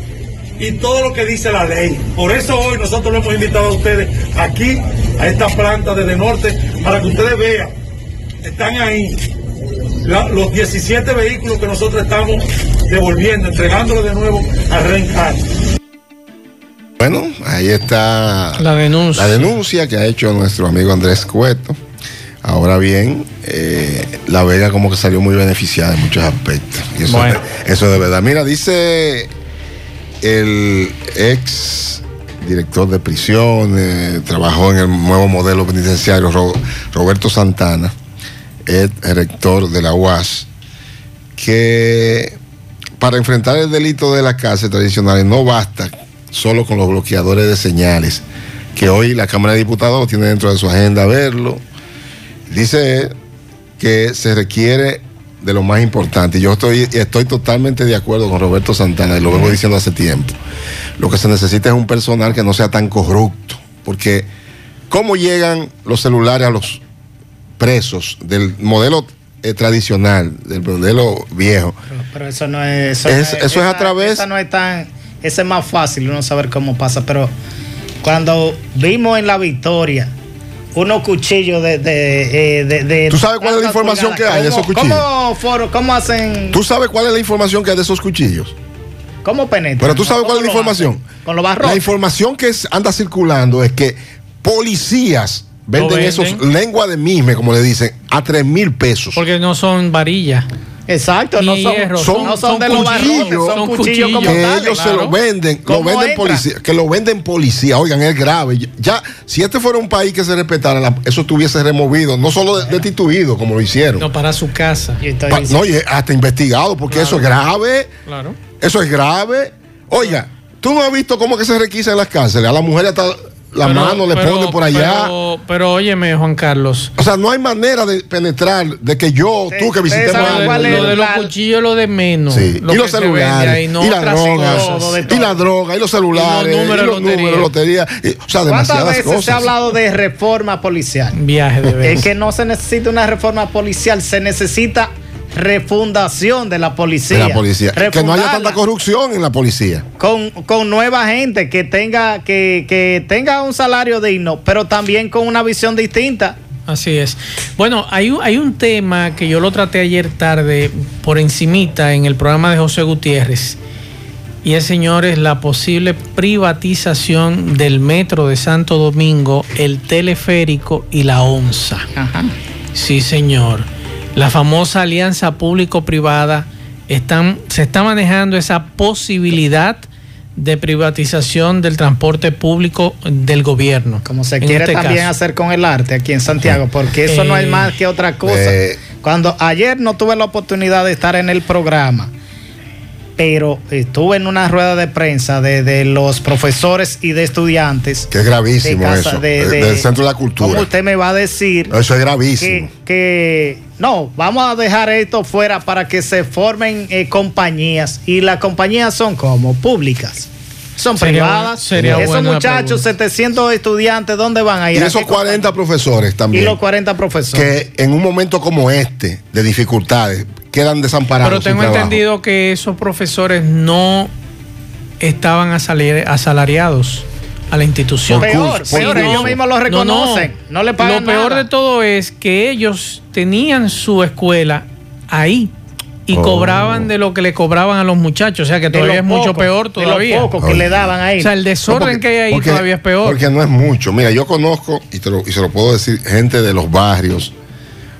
y todo lo que dice la ley. Por eso hoy nosotros lo hemos invitado a ustedes aquí, a esta planta desde norte, para que ustedes vean, están ahí la- los 17 vehículos que nosotros estamos devolviendo, entregándole de nuevo a Rencar. Bueno, ahí está La denuncia. la denuncia que ha hecho nuestro amigo Andrés Cueto. Ahora bien, eh, La Vega como que salió muy beneficiada en muchos aspectos. Y eso, Bueno. eso es de verdad. Mira, dice el ex director de prisiones, trabajó en el nuevo modelo penitenciario, Ro- Roberto Santana, el rector de la UAS, que para enfrentar el delito de las cárceles tradicionales no basta solo con los bloqueadores de señales, que hoy la Cámara de Diputados tiene dentro de su agenda verlo. Dice que se requiere de lo más importante. y Yo estoy, estoy totalmente de acuerdo con Roberto Santana y lo vengo diciendo hace tiempo. Lo que se necesita es un personal que no sea tan corrupto, porque ¿cómo llegan los celulares a los presos del modelo eh, tradicional, del modelo viejo? Pero eso no es. Eso, Es- no eso es a través- Esa no es tan. Ese es más fácil uno saber cómo pasa. Pero cuando vimos en la victoria unos cuchillos de. de, eh, de- de- ¿Tú sabes cuál es la información que hay de esos ¿Cómo- cuchillos? ¿Cómo, foro- cómo hacen.? ¿Tú sabes cuál es la información que hay de esos cuchillos? ¿Cómo penetran? Pero tú sabes cuál es la ¿Cómo lo información. hacen? Con los barrotes. La información que es- anda circulando es que policías venden, venden. esos lengua de misme, como le dicen, a 3 mil pesos. Porque no son varillas. Exacto, no son, hierro, son, no son, de los barrotes, son, son cuchillos como que tales. ellos se lo venden, lo ¿Cómo venden policía, que lo venden policía. Oigan, es grave. Ya, si este fuera un país que se respetara, la- eso estuviese removido, no solo de- destituido, como lo hicieron. No, para su casa. Pa- no, y hasta investigado, porque eso es grave. Claro. Eso es grave. Oiga, tú no has visto cómo que se requisa en las cárceles. A la mujer hasta la Pero- mano le pero- ponen por allá. Pero, pero óyeme, Juan Carlos. O sea, no hay manera de penetrar de que yo, tú que visitemos algo. de, lo de los cuchillos, lo de menos. Sí, Lo y los celulares, ahí, no y la otras droga, cosas. y la droga, y los celulares, Y los números de números lotería. de lotería. y- o sea, ¿Cuántas demasiadas veces cosas. se ha hablado de reforma policial? Viaje de Es vez. que no se necesita una reforma policial, se necesita refundación de la policía. de la policía. Que no haya tanta corrupción en la policía. con, con nueva gente que tenga, que, que tenga un salario digno, pero también con una visión distinta. Así es. Bueno, hay, un- hay un tema que yo lo traté ayer tarde por encimita en el programa de José Gutiérrez. Y es, señores, la posible privatización del metro de Santo Domingo, el teleférico y la onza. Sí, señor. La famosa alianza público-privada están, se está manejando esa posibilidad de privatización del transporte público del gobierno. Como se quiere este también caso. hacer con el arte aquí en Santiago, porque eso no es Eh, más que otra cosa. eh. Cuando ayer no tuve la oportunidad de estar en el programa, pero estuve en una rueda de prensa de, de los profesores y de estudiantes. Que es gravísimo de casa- eso. de- de- de- del Centro de la ¿Cómo Cultura. usted me va a decir Eso es gravísimo. que, que no, vamos a dejar esto fuera para que se formen eh, compañías y las compañías son como públicas. Son Sería- privadas. sería Esos buena muchachos, 700 estudiantes, ¿dónde van a Y ir? ¿A esos qué 40 profesores y también. los 40 profesores. que en un momento como este, de dificultades, quedan desamparados. Pero tengo entendido que esos profesores no estaban asalariados a la institución. Peor, peor, ellos mismos lo reconocen, no le pagan Lo peor nada. de todo es que ellos tenían su escuela ahí y Oh. cobraban de lo que le cobraban a los muchachos, o sea que todavía es mucho peor de lo todavía. poco que le daban ahí. O sea, el desorden No, porque- que hay ahí porque- todavía es peor. Porque no es mucho. Mira, yo conozco, y, te lo- y se lo puedo decir, gente de los barrios,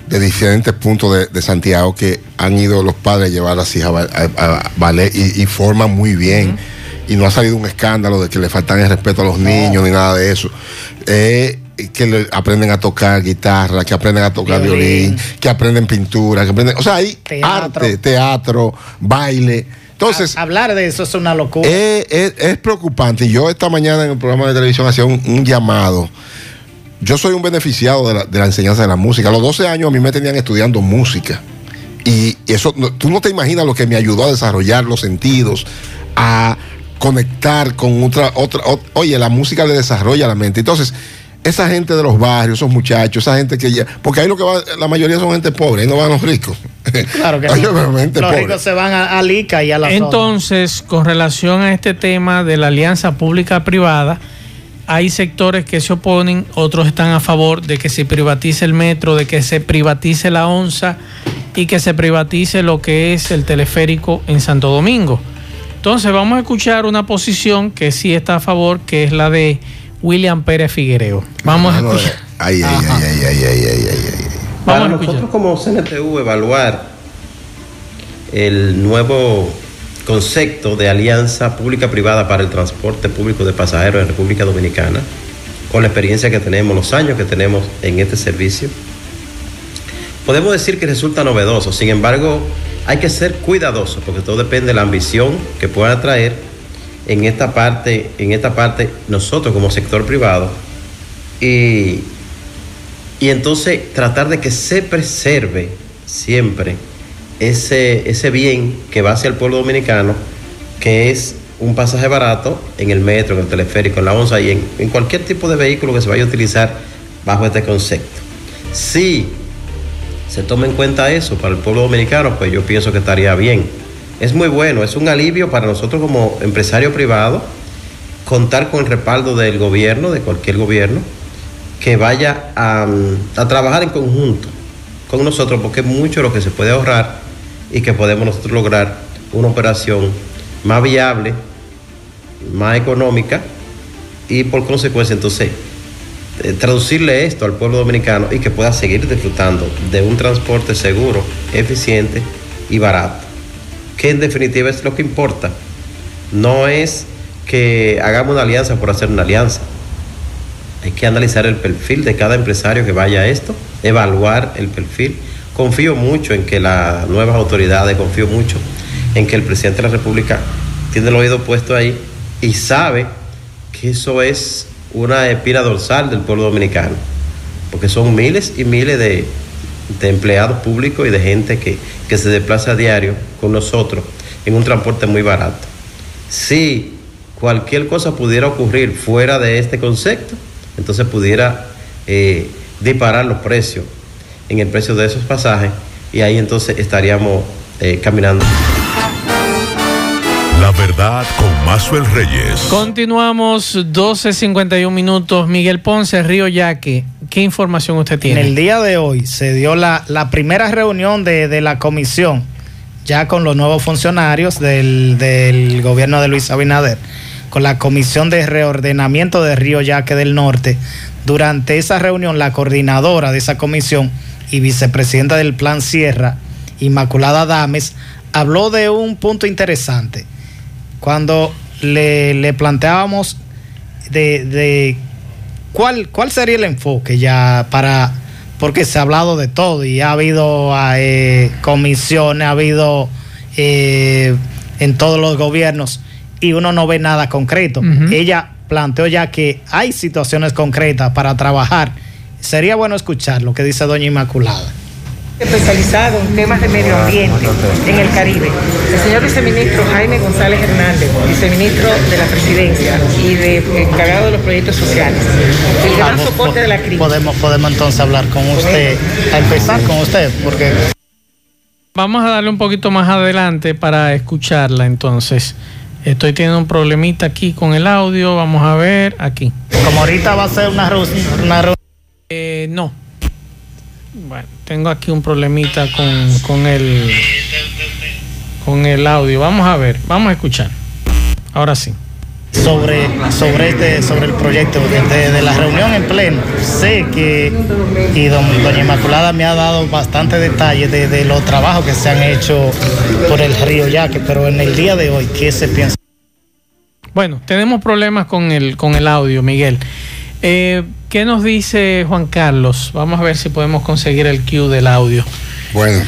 de diferentes puntos de, de Santiago, que han ido los padres a llevar a las hijas a, a- a ballet y, y forman muy bien. Y no ha salido un escándalo de que le faltan el respeto a los niños ni nada de eso. Eh, que le- aprenden a tocar guitarra, que aprenden a tocar violín, Violín. que aprenden pintura, que aprenden. O sea, hay Teatro. arte, teatro, baile. Entonces. A- hablar de eso es una locura. Es, es- es preocupante. Y Yo esta mañana en el programa de televisión hacía un, un llamado. Yo soy un beneficiado de la, de la enseñanza de la música. A los 12 años a mí me tenían estudiando música. Y eso, no- tú no te imaginas lo que me ayudó a desarrollar los sentidos, a conectar con otra, otra, ot- oye, la música le desarrolla la mente. Entonces, esa gente de los barrios, esos muchachos, esa gente que ya, porque ahí lo que va, la mayoría son gente pobre, ahí no van los ricos. Claro que no. Los pobre. ricos se van a, a Lica y a la zona. Entonces, con relación a este tema de la alianza pública-privada, hay sectores que se oponen, otros están a favor de que se privatice el metro, de que se privatice la onza y que se privatice lo que es el teleférico en Santo Domingo. Entonces vamos a escuchar una posición que sí está a favor, que es la de William Pérez Figuereo. Vamos a escuchar. Ay, ay, ay, ay, ay, ay, ay, Para nosotros como CNTU evaluar el nuevo concepto de alianza pública-privada para el transporte público de pasajeros en República Dominicana, con la experiencia que tenemos, los años que tenemos en este servicio, podemos decir que resulta novedoso. Sin embargo, hay que ser cuidadosos porque todo depende de la ambición que pueda traer en esta parte, en esta parte nosotros como sector privado y y entonces tratar de que se preserve siempre ese, ese bien que va hacia el pueblo dominicano, que es un pasaje barato en el metro, en el teleférico, en la onza y en, en cualquier tipo de vehículo que se vaya a utilizar bajo este concepto. Si se toma en cuenta eso para el pueblo dominicano, pues yo pienso que estaría bien. Es muy bueno, es un alivio para nosotros como empresario privado contar con el respaldo del gobierno, de cualquier gobierno, que vaya a, a trabajar en conjunto con nosotros, porque es mucho lo que se puede ahorrar y que podemos nosotros lograr una operación más viable, más económica y por consecuencia entonces eh, traducirle esto al pueblo dominicano y que pueda seguir disfrutando de un transporte seguro, eficiente y barato, que en definitiva es lo que importa. No es que hagamos una alianza por hacer una alianza. Hay que analizar el perfil de cada empresario que vaya a esto, evaluar el perfil. Confío mucho en que las nuevas autoridades, confío mucho en que el presidente de la República tiene el oído puesto ahí y sabe que eso es una espina dorsal del pueblo dominicano, porque son miles y miles de, de empleados públicos y de gente que, que se desplaza a diario con nosotros en un transporte muy barato. Si cualquier cosa pudiera ocurrir fuera de este concepto, entonces pudiera eh, disparar los precios en el precio de esos pasajes y ahí entonces estaríamos eh, caminando. La verdad con Mazuel Reyes. Continuamos 12.51 minutos. Miguel Ponce, Río Yaque. ¿Qué información usted En tiene? el día de hoy se dio la, la primera reunión de, de la comisión, ya con los nuevos funcionarios del, del gobierno de Luis Abinader, con la comisión de reordenamiento de Río Yaque del Norte. Durante esa reunión, la coordinadora de esa comisión y vicepresidenta del Plan Sierra, Inmaculada Dames, habló de un punto interesante. Cuando le, le planteábamos de, de ¿Cuál, ¿Cuál sería el enfoque ya para.? Porque se ha hablado de todo y ha habido eh, comisiones, ha habido eh, en todos los gobiernos y uno no ve nada concreto. Ella planteó ya que hay situaciones concretas para trabajar. Sería bueno escuchar lo que dice doña Inmaculada. especializado en temas de medio ambiente en el Caribe. El señor viceministro Jaime González Hernández, viceministro de la presidencia y de, encargado de los proyectos sociales. El gran Vamos, soporte de la crisis. Podemos, podemos entonces hablar con usted, a empezar con usted, porque Vamos a darle un poquito más adelante para escucharla entonces. Estoy teniendo un problemita aquí con el audio. Vamos a ver aquí. como ahorita va a ser una reunión. Eh, no. Bueno, tengo aquí un problemita con, con el con el audio. Vamos a ver, vamos a escuchar. Ahora sí. sobre, sobre, este, sobre el proyecto de, de- la reunión en pleno. Sé que, y don- doña Inmaculada me ha dado bastante detalles de, de los trabajos que se han hecho por el río Yaque, pero en el día de hoy, ¿qué se piensa? Bueno, tenemos problemas con el, con el audio, Miguel. Eh, ¿Qué nos dice Juan Carlos? Vamos a ver si podemos conseguir el cue del audio. Bueno,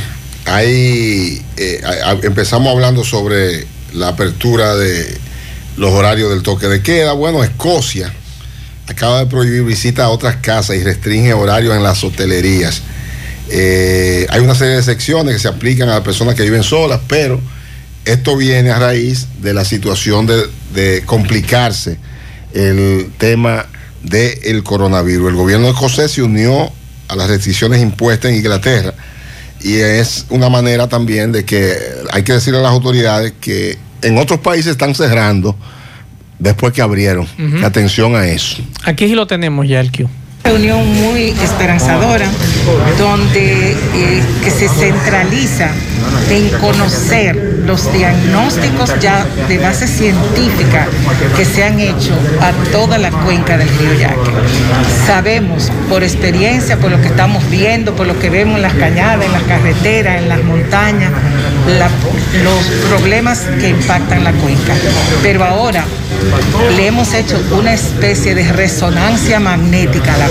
ahí eh, empezamos hablando sobre la apertura de los horarios del toque de queda. Bueno, Escocia acaba de prohibir visitas a otras casas y restringe horarios en las hotelerías. Eh, hay una serie de secciones que se aplican a las personas que viven solas, pero esto viene a raíz de la situación de complicarse el tema del coronavirus. El gobierno escocés se unió a las restricciones impuestas en Inglaterra y es una manera también de que hay que decirle a las autoridades que en otros países están cerrando después que abrieron. Atención a eso. Aquí sí lo tenemos ya el Q. reunión muy esperanzadora donde eh, que se centraliza en conocer los diagnósticos ya de base científica que se han hecho a toda la cuenca del río Yaque. Sabemos por experiencia, por lo que estamos viendo, por lo que vemos en las cañadas, en las carreteras, en las montañas, los problemas que impactan la cuenca. Pero ahora le hemos hecho una especie de resonancia magnética a la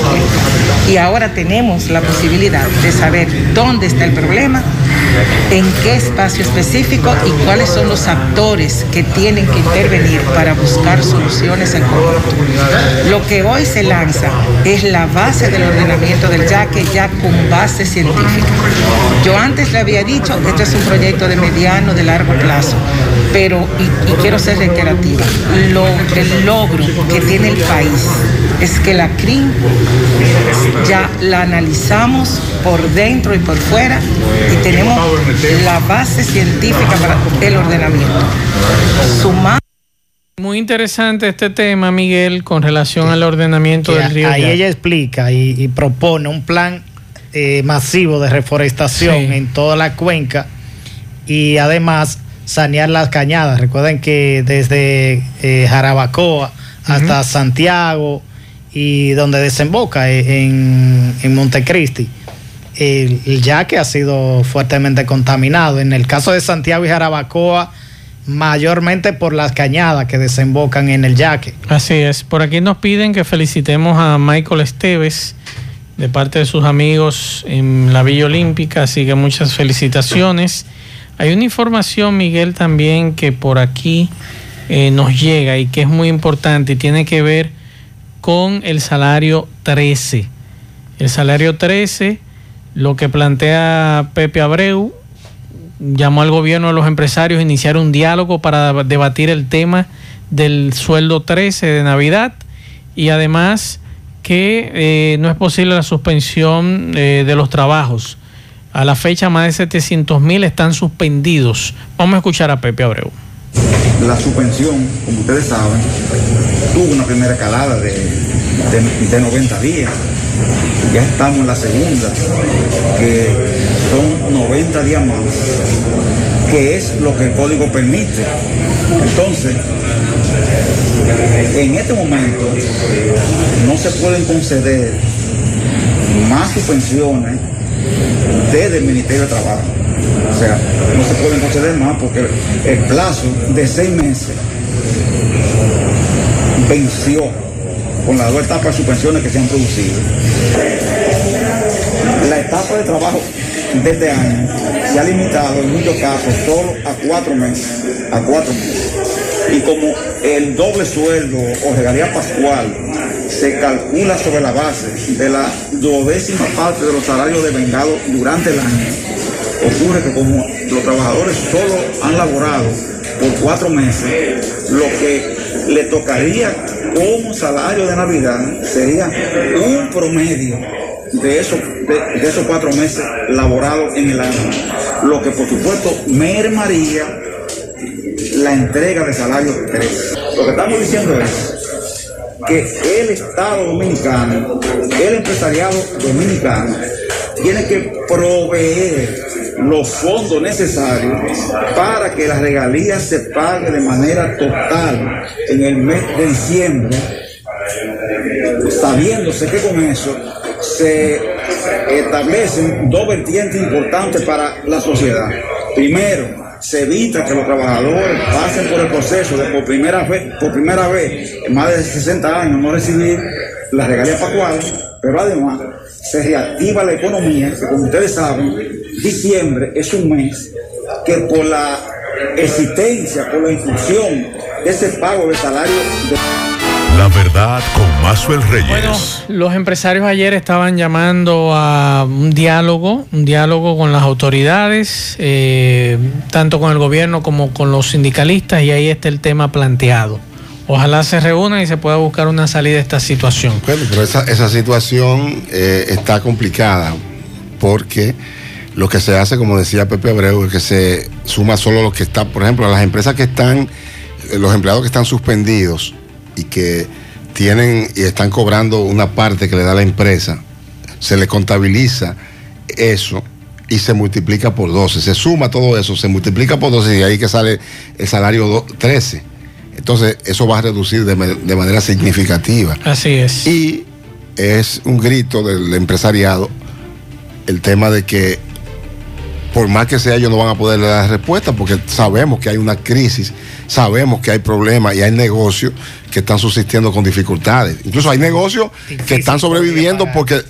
y ahora tenemos la posibilidad de saber dónde está el problema, en qué espacio específico y cuáles son los actores que tienen que intervenir para buscar soluciones en conjunto. Lo que hoy se lanza es la base del ordenamiento del yaque ya con base científica. Yo antes le había dicho que este es un proyecto de mediano, de largo plazo, pero, y, y quiero ser reiterativa, lo, el logro que tiene el país es que la CRIM ya la analizamos por dentro y por fuera y tenemos la base científica para el ordenamiento. Sumar Muy interesante este tema, Miguel, con relación al ordenamiento Que del río. ahí ella explica y, y propone un plan eh, masivo de reforestación Sí. en toda la cuenca y además sanear las cañadas. Recuerden que desde eh, Jarabacoa hasta Santiago y donde desemboca eh, en, en Montecristi, el, yaque ha sido fuertemente contaminado. En el caso de Santiago y Jarabacoa, mayormente por las cañadas que desembocan en el yaque. Así es. Por aquí nos piden que felicitemos a Michael Esteves de parte de sus amigos en la Villa Olímpica, así que muchas felicitaciones. Hay una información, Miguel, también que por aquí eh, nos llega y que es muy importante y tiene que ver con el salario 13. El salario 13, lo que plantea Pepe Abreu, llamó al gobierno a los empresarios a iniciar un diálogo para debatir el tema del sueldo 13 de Navidad y además que eh, no es posible la suspensión eh, de los trabajos. A la fecha más de 700 mil están suspendidos. Vamos a escuchar a Pepe Abreu. La suspensión, como ustedes saben, tuvo una primera calada de, de- de 90 días. Ya estamos en la segunda, que son 90 días más, que es lo que el código permite. Entonces, en este momento no se pueden conceder más suspensiones desde el Ministerio de Trabajo. O sea, no se pueden conceder más porque el plazo de seis meses venció con las dos etapas de suspensiones que se han producido. La etapa de trabajo de este año se ha limitado en muchos casos solo a cuatro meses, a cuatro meses. Y como el doble sueldo o regalía pascual se calcula sobre la base de la duodécima parte de los salarios devengados durante el año, ocurre que como los trabajadores solo han laborado por cuatro meses, lo que le tocaría como salario de Navidad sería un promedio de esos, de, esos cuatro meses laborados en el año, lo que por supuesto mermaría la entrega de salario 3. Lo que estamos diciendo es que el Estado dominicano, el empresariado dominicano, tiene que proveer los fondos necesarios para que las regalías se paguen de manera total en el mes de diciembre, sabiéndose que con eso se establecen dos vertientes importantes para la sociedad. Primero, se evita que los trabajadores pasen por el proceso de por primera vez, por primera vez en más de 60 años no recibir la regalía pascual, pero además se reactiva la economía, que como ustedes saben, diciembre es un mes que por la existencia, por la infusión de ese pago de salario de La verdad con Mazuel Reyes. Los empresarios ayer estaban llamando a un diálogo, un diálogo con las autoridades, eh, tanto con el gobierno como con los sindicalistas, y ahí está el tema planteado. Ojalá se reúnan y se pueda buscar una salida de esta situación. Bueno, pero esa, situación eh, está complicada porque lo que se hace, como decía Pepe Abreu, es que se suma solo lo que está, por ejemplo, a las empresas que están, eh, los empleados que están suspendidos y que tienen y están cobrando una parte que le da la empresa, se le contabiliza eso y se multiplica por 12. Se suma todo eso, se multiplica por 12 y ahí que sale el salario do- 13. Entonces, eso va a reducir de, de manera significativa. Así es. Y es un grito del empresariado el tema de que por más que sea ellos no van a poder dar respuesta porque sabemos que hay una crisis, sabemos que hay problemas y hay negocios que están subsistiendo con dificultades. Incluso hay negocios que están sobreviviendo porque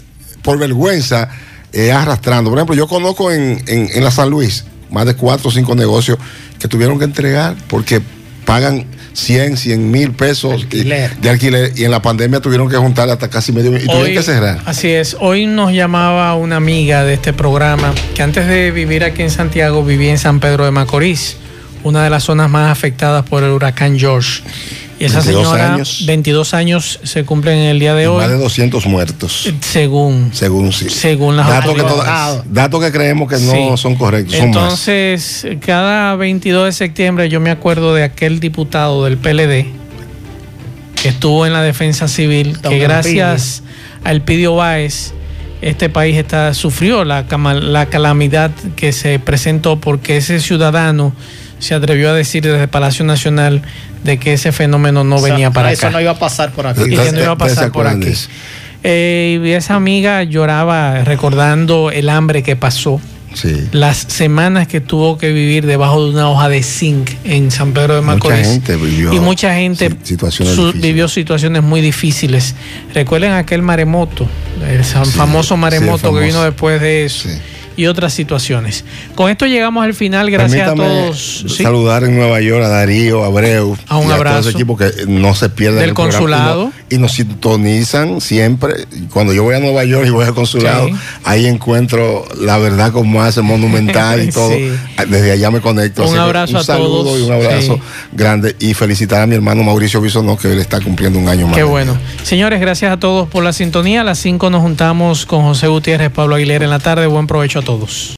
por vergüenza eh, arrastrando. Por ejemplo, yo conozco en, en- en la San Luis más de cuatro o cinco negocios que tuvieron que entregar porque pagan 100, 100 mil pesos y- de alquiler y en la pandemia tuvieron que juntar hasta casi medio millón y tuvieron Hoy- que cerrar. Así es, hoy nos llamaba una amiga de este programa que antes de vivir aquí en Santiago vivía en San Pedro de Macorís, una de las zonas más afectadas por el huracán George. Y esa 22 señora, años. 22 años se cumplen en el día de Y hoy, más de 200 muertos. según, Según sí. según las datos que, datos que creemos que no Sí. son correctos, son más. Entonces, cada 22 de septiembre yo me acuerdo de aquel diputado del PLD que estuvo en la defensa civil, Don que gracias a Elpidio Báez, este país está, sufrió la, la calamidad que se presentó porque ese ciudadano se atrevió a decir desde Palacio Nacional de que ese fenómeno no O sea, venía para eso acá. no iba a pasar por aquí. Y que no iba a pasar por aquí. Eh, y esa amiga lloraba recordando el hambre que pasó. Las semanas que tuvo que vivir debajo de una hoja de zinc en San Pedro de Mucha Macorís. gente vivió y mucha gente situaciones su- difíciles. vivió situaciones muy difíciles. Recuerden aquel maremoto, el Sí, famoso sí, maremoto el que vino después de eso. Y otras situaciones. Con esto llegamos al final. Gracias a todos. Sí. saludar en Nueva York a Darío, a Abreu, A un y a todo abrazo. ese equipo que no se pierden Del el consulado. y nos, y nos sintonizan siempre. Cuando yo voy a Nueva York y voy al consulado, Sí. ahí encuentro la verdad como hace monumental y todo. Sí. Desde allá me conecto. Un abrazo un a saludo todos. y un abrazo grande y felicitar a mi hermano Mauricio Bisonó que él está cumpliendo un año más. Qué bueno. Señores, gracias a todos por la sintonía. A las 5 nos juntamos con José Gutiérrez, Pablo Aguilera en la tarde. Buen provecho a todos.